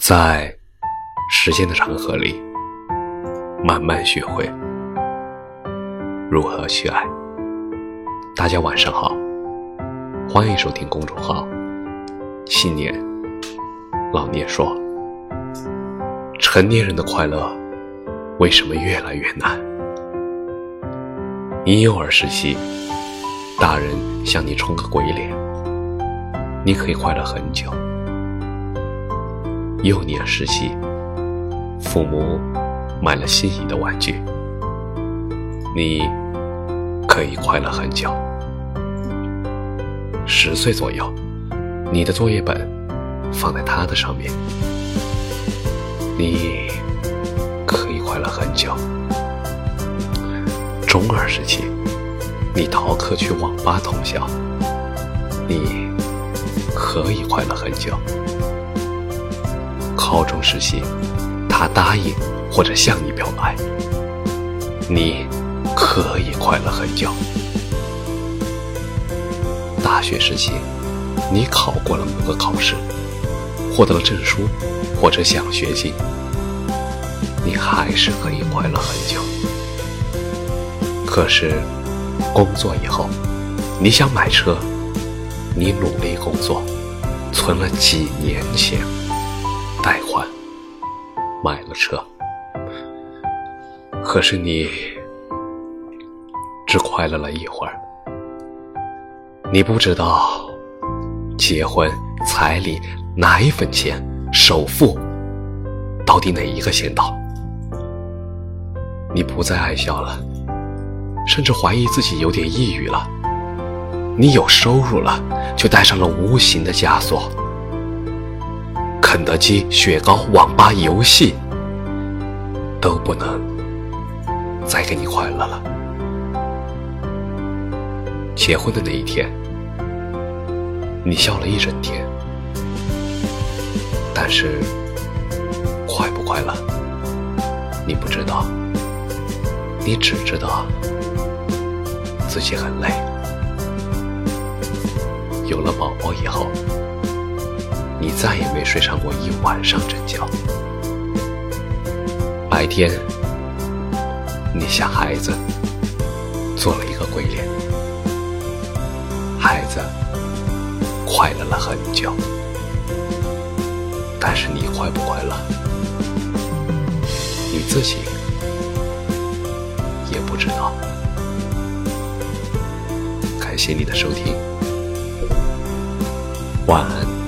在时间的长河里，慢慢学会如何去爱。大家晚上好，欢迎收听公众号“青年老年说”。成年人的快乐为什么越来越难？婴幼儿时期，大人向你冲个鬼脸，你可以快乐很久。幼年时期，父母买了心仪的玩具，你可以快乐很久。十岁左右，你的作业本放在他的上面，你可以快乐很久。中二时期，你逃课去网吧通宵，你可以快乐很久。高中时期，他答应或者向你表白，你可以快乐很久。大学时期，你考过了某个考试，获得了证书或者奖学金，你还是可以快乐很久。可是，工作以后，你想买车，你努力工作，存了几年钱。贷款买了车，可是你只快乐了一会儿。你不知道结婚彩礼、奶粉钱、首付到底哪一个先到。你不再爱笑了，甚至怀疑自己有点抑郁了。你有收入了，却带上了无形的枷锁。肯德基、雪糕、网吧、游戏都不能再给你快乐了。结婚的那一天，你笑了一整天，但是快不快乐，你不知道，你只知道自己很累。有了宝宝以后。你再也没睡上过一晚上真觉。白天，你像孩子做了一个鬼脸，孩子快乐了很久，但是你快不快乐，你自己也不知道。感谢你的收听，晚安。